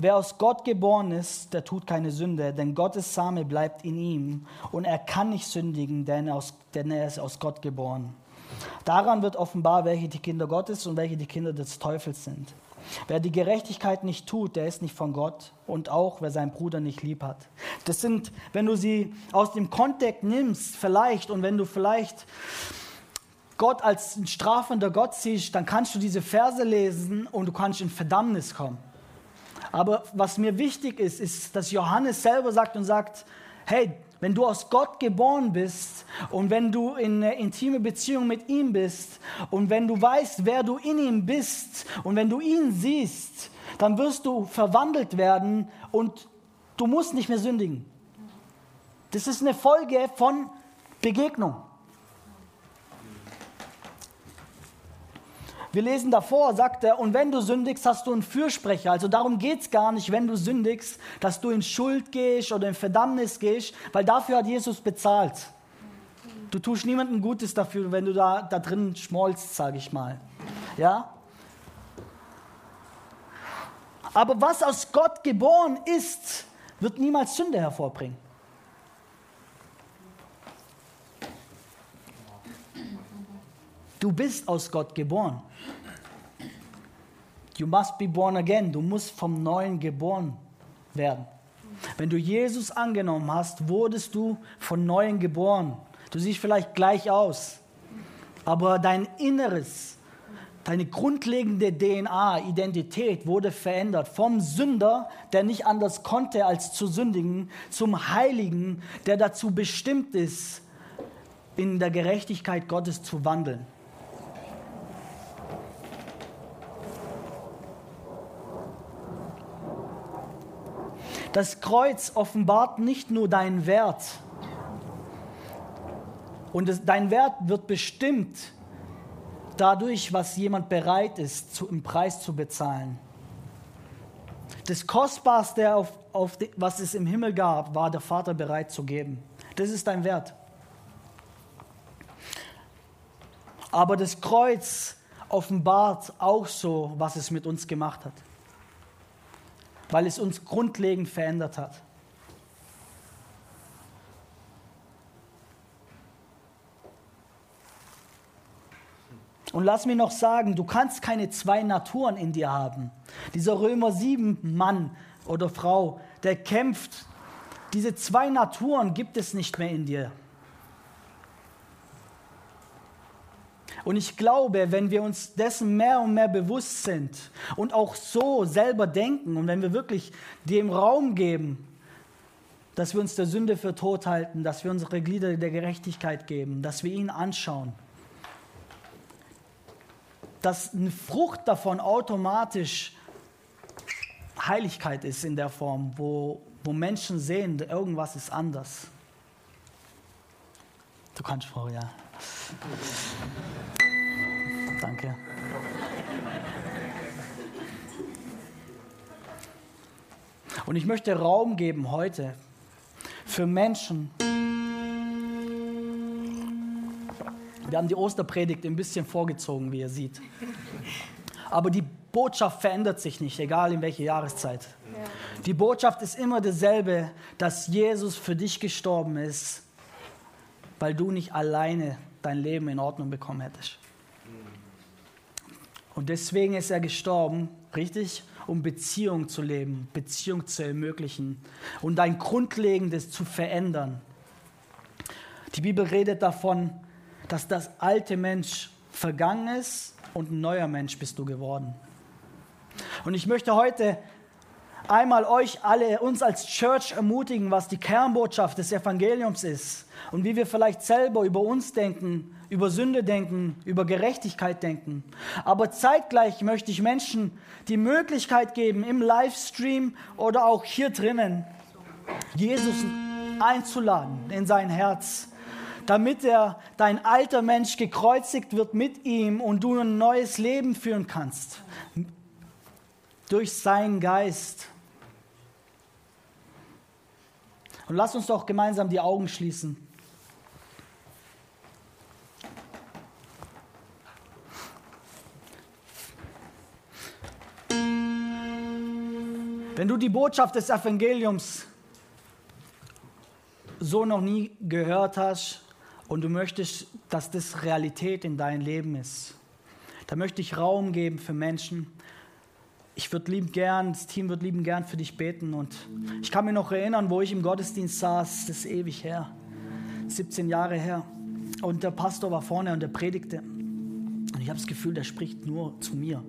Wer aus Gott geboren ist, der tut keine Sünde, denn Gottes Same bleibt in ihm und er kann nicht sündigen, denn er, aus, denn er ist aus Gott geboren. Daran wird offenbar, welche die Kinder Gottes und welche die Kinder des Teufels sind. Wer die Gerechtigkeit nicht tut, der ist nicht von Gott und auch wer seinen Bruder nicht lieb hat. Das sind, wenn du sie aus dem Kontext nimmst, vielleicht und wenn du vielleicht Gott als strafender Gott siehst, dann kannst du diese Verse lesen und du kannst in Verdammnis kommen. Aber was mir wichtig ist, ist, dass Johannes selber sagt und sagt, hey, wenn du aus Gott geboren bist und wenn du in eine intime Beziehung mit ihm bist und wenn du weißt, wer du in ihm bist und wenn du ihn siehst, dann wirst du verwandelt werden und du musst nicht mehr sündigen. Das ist eine Folge von Begegnung. Wir lesen davor, sagt er, und wenn du sündigst, hast du einen Fürsprecher. Also darum geht es gar nicht, wenn du sündigst, dass du in Schuld gehst oder in Verdammnis gehst, weil dafür hat Jesus bezahlt. Du tust niemandem Gutes dafür, wenn du da, da drin schmolzt, sage ich mal. Ja? Aber was aus Gott geboren ist, wird niemals Sünde hervorbringen. Du bist aus Gott geboren. You must be born again. Du musst vom Neuen geboren werden. Wenn du Jesus angenommen hast, wurdest du von Neuem geboren. Du siehst vielleicht gleich aus, aber dein Inneres, deine grundlegende DNA, Identität wurde verändert. Vom Sünder, der nicht anders konnte als zu sündigen, zum Heiligen, der dazu bestimmt ist, in der Gerechtigkeit Gottes zu wandeln. Das Kreuz offenbart nicht nur deinen Wert. Und es, dein Wert wird bestimmt dadurch, was jemand bereit ist, zu, im Preis zu bezahlen. Das Kostbarste, auf, auf die, was es im Himmel gab, war der Vater bereit zu geben. Das ist dein Wert. Aber das Kreuz offenbart auch so, was es mit uns gemacht hat, weil es uns grundlegend verändert hat. Und lass mich noch sagen, du kannst keine zwei Naturen in dir haben. Dieser Römer 7 Mann oder Frau, der kämpft, diese zwei Naturen gibt es nicht mehr in dir. Und ich glaube, wenn wir uns dessen mehr und mehr bewusst sind und auch so selber denken und wenn wir wirklich dem Raum geben, dass wir uns der Sünde für tot halten, dass wir unsere Glieder der Gerechtigkeit geben, dass wir ihn anschauen, dass eine Frucht davon automatisch Heiligkeit ist in der Form, wo, wo Menschen sehen, irgendwas ist anders. Du kannst, Frau, ja. Danke. Und ich möchte Raum geben heute für Menschen. Wir haben die Osterpredigt ein bisschen vorgezogen, wie ihr seht. Aber die Botschaft verändert sich nicht, egal in welche Jahreszeit. Die Botschaft ist immer dasselbe, dass Jesus für dich gestorben ist, weil du nicht alleine dein Leben in Ordnung bekommen hättest. Und deswegen ist er gestorben, richtig, um Beziehung zu leben, Beziehung zu ermöglichen und dein Grundlegendes zu verändern. Die Bibel redet davon, dass das alte Mensch vergangen ist und ein neuer Mensch bist du geworden. Und ich möchte heute einmal euch alle, uns als Church ermutigen, was die Kernbotschaft des Evangeliums ist und wie wir vielleicht selber über uns denken, über Sünde denken, über Gerechtigkeit denken. Aber zeitgleich möchte ich Menschen die Möglichkeit geben, im Livestream oder auch hier drinnen, Jesus einzuladen in sein Herz, damit er, dein alter Mensch gekreuzigt wird mit ihm und du ein neues Leben führen kannst. Durch seinen Geist. Und lass uns doch gemeinsam die Augen schließen. Wenn du die Botschaft des Evangeliums so noch nie gehört hast und du möchtest, dass das Realität in deinem Leben ist, dann möchte ich Raum geben für Menschen. Ich würde lieben gern, das Team wird lieben gern für dich beten. Und ich kann mich noch erinnern, wo ich im Gottesdienst saß, das ist ewig her, 17 Jahre her. Und der Pastor war vorne und er predigte. Und ich habe das Gefühl, der spricht nur zu mir.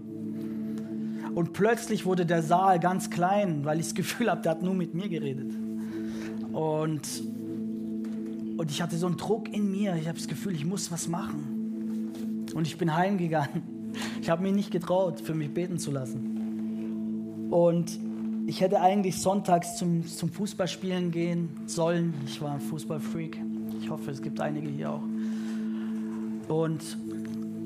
Und plötzlich wurde der Saal ganz klein, weil ich das Gefühl habe, der hat nur mit mir geredet. Und, und ich hatte so einen Druck in mir. Ich habe das Gefühl, ich muss was machen. Und ich bin heimgegangen. Ich habe mich nicht getraut, für mich beten zu lassen. Und ich hätte eigentlich sonntags zum, zum Fußballspielen gehen sollen. Ich war ein Fußballfreak. Ich hoffe, es gibt einige hier auch. Und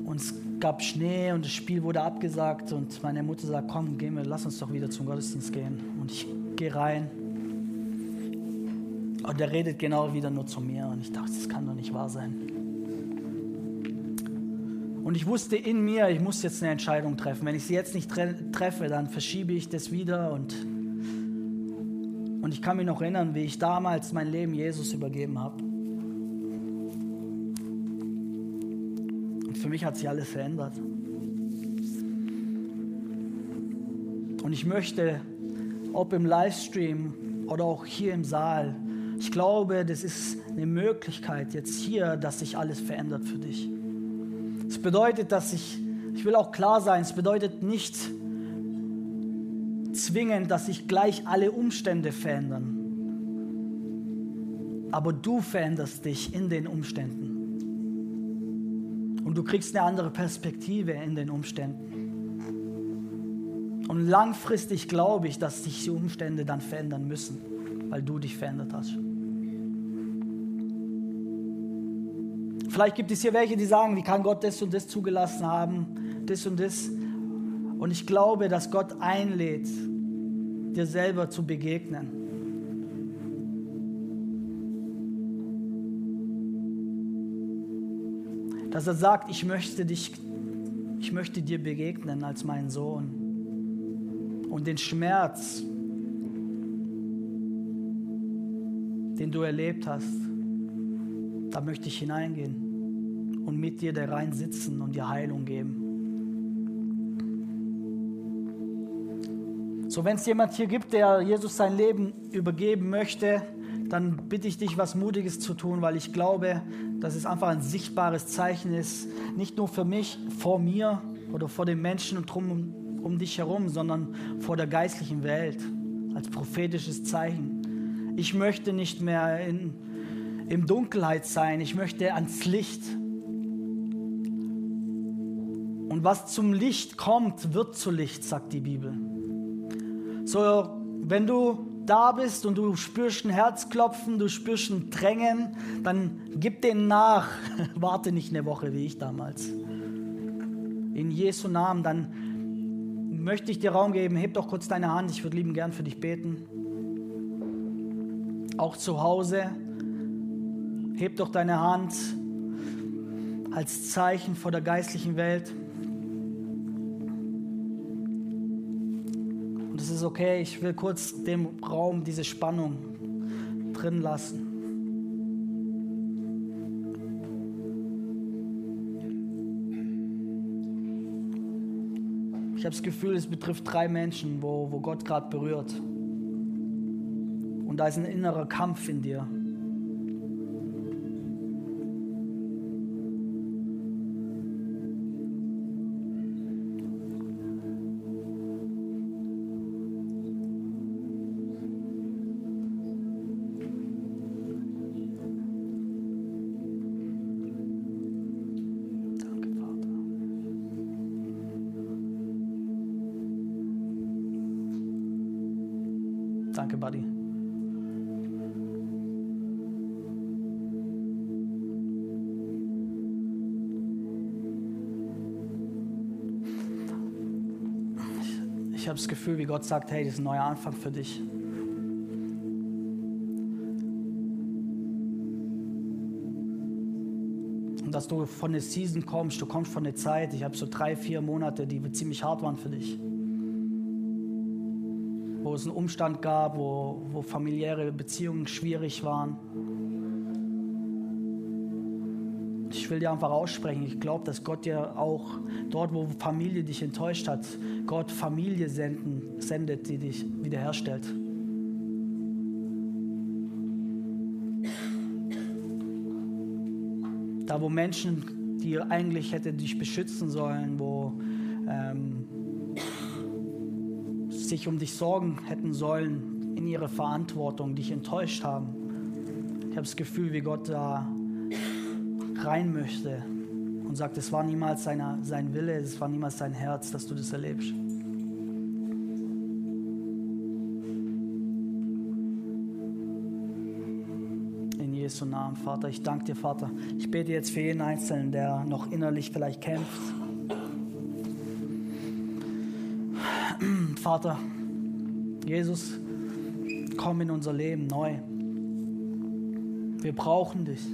uns gab Schnee und das Spiel wurde abgesagt und meine Mutter sagt, komm, gehen wir, lass uns doch wieder zum Gottesdienst gehen. Und ich gehe rein und er redet genau wieder nur zu mir und ich dachte, das kann doch nicht wahr sein. Und ich wusste in mir, ich muss jetzt eine Entscheidung treffen. Wenn ich sie jetzt nicht tre treffe, dann verschiebe ich das wieder und und ich kann mich noch erinnern, wie ich damals mein Leben Jesus übergeben habe. für mich hat sich alles verändert. Und ich möchte, ob im Livestream oder auch hier im Saal, ich glaube, das ist eine Möglichkeit jetzt hier, dass sich alles verändert für dich. Es bedeutet, dass ich, ich will auch klar sein, es bedeutet nicht zwingend, dass sich gleich alle Umstände verändern. Aber du veränderst dich in den Umständen. Und du kriegst eine andere Perspektive in den Umständen. Und langfristig glaube ich, dass sich die Umstände dann verändern müssen, weil du dich verändert hast. Vielleicht gibt es hier welche, die sagen, wie kann Gott das und das zugelassen haben, das und das. Und ich glaube, dass Gott einlädt, dir selber zu begegnen. dass er sagt, ich möchte dich, ich möchte dir begegnen als mein Sohn. Und den Schmerz, den du erlebt hast, da möchte ich hineingehen und mit dir da rein sitzen und dir Heilung geben. So, wenn es jemand hier gibt, der Jesus sein Leben übergeben möchte, dann bitte ich dich, was Mutiges zu tun, weil ich glaube, dass es einfach ein sichtbares Zeichen ist, nicht nur für mich, vor mir oder vor den Menschen und drum um, dich herum, sondern vor der geistlichen Welt als prophetisches Zeichen. Ich möchte nicht mehr in, in Dunkelheit sein, ich möchte ans Licht. Und was zum Licht kommt, wird zu Licht, sagt die Bibel. So, wenn du da bist und du spürst ein Herzklopfen, du spürst ein Drängen, dann gib den nach. [LAUGHS] Warte nicht eine Woche wie ich damals. In Jesu Namen, dann möchte ich dir Raum geben. Heb doch kurz deine Hand. Ich würde lieben gern für dich beten. Auch zu Hause. Heb doch deine Hand als Zeichen vor der geistlichen Welt. Ist okay, ich will kurz dem Raum diese Spannung drin lassen. Ich habe das Gefühl, es betrifft drei Menschen, wo, wo Gott gerade berührt. Und da ist ein innerer Kampf in dir. Danke, Buddy. Ich, ich habe das Gefühl, wie Gott sagt, hey, das ist ein neuer Anfang für dich. Und dass du von der Season kommst, du kommst von der Zeit. Ich habe so drei, vier Monate, die ziemlich hart waren für dich es einen Umstand gab, wo, wo familiäre Beziehungen schwierig waren. Ich will dir einfach aussprechen, ich glaube, dass Gott dir auch dort, wo Familie dich enttäuscht hat, Gott Familie senden, sendet, die dich wiederherstellt. Da, wo Menschen, die eigentlich hätte dich beschützen sollen, wo ähm, sich um dich sorgen hätten sollen, in ihre Verantwortung dich enttäuscht haben. Ich habe das Gefühl, wie Gott da rein möchte und sagt, es war niemals seine, sein Wille, es war niemals sein Herz, dass du das erlebst. In Jesu Namen, Vater, ich danke dir, Vater. Ich bete jetzt für jeden Einzelnen, der noch innerlich vielleicht kämpft Vater, Jesus, komm in unser Leben neu. Wir brauchen dich.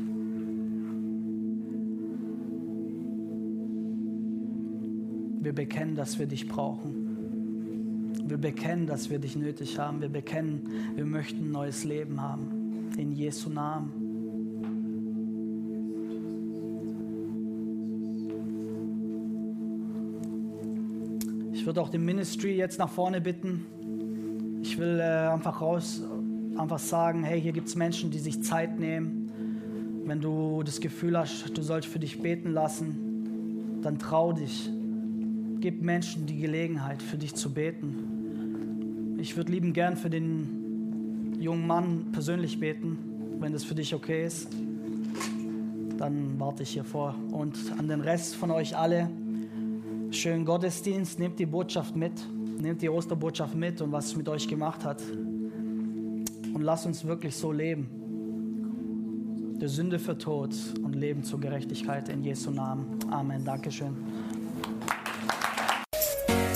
Wir bekennen, dass wir dich brauchen. Wir bekennen, dass wir dich nötig haben. Wir bekennen, wir möchten ein neues Leben haben. In Jesu Namen. Würde auch den Ministry jetzt nach vorne bitten. Ich will äh, einfach raus, einfach sagen, hey, hier gibt es Menschen, die sich Zeit nehmen. Wenn du das Gefühl hast, du sollst für dich beten lassen, dann trau dich. Gib Menschen die Gelegenheit, für dich zu beten. Ich würde lieben gern für den jungen Mann persönlich beten, wenn das für dich okay ist. Dann warte ich hier vor. Und an den Rest von euch alle, schönen Gottesdienst, nehmt die Botschaft mit, nehmt die Osterbotschaft mit und was es mit euch gemacht hat. Und lasst uns wirklich so leben. Der Sünde für Tod und Leben zur Gerechtigkeit in Jesu Namen. Amen. Dankeschön.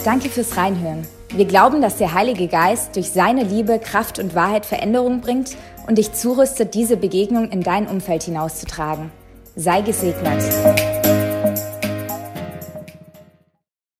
Danke fürs Reinhören. Wir glauben, dass der Heilige Geist durch seine Liebe, Kraft und Wahrheit Veränderung bringt und dich zurüstet, diese Begegnung in dein Umfeld hinauszutragen. Sei gesegnet.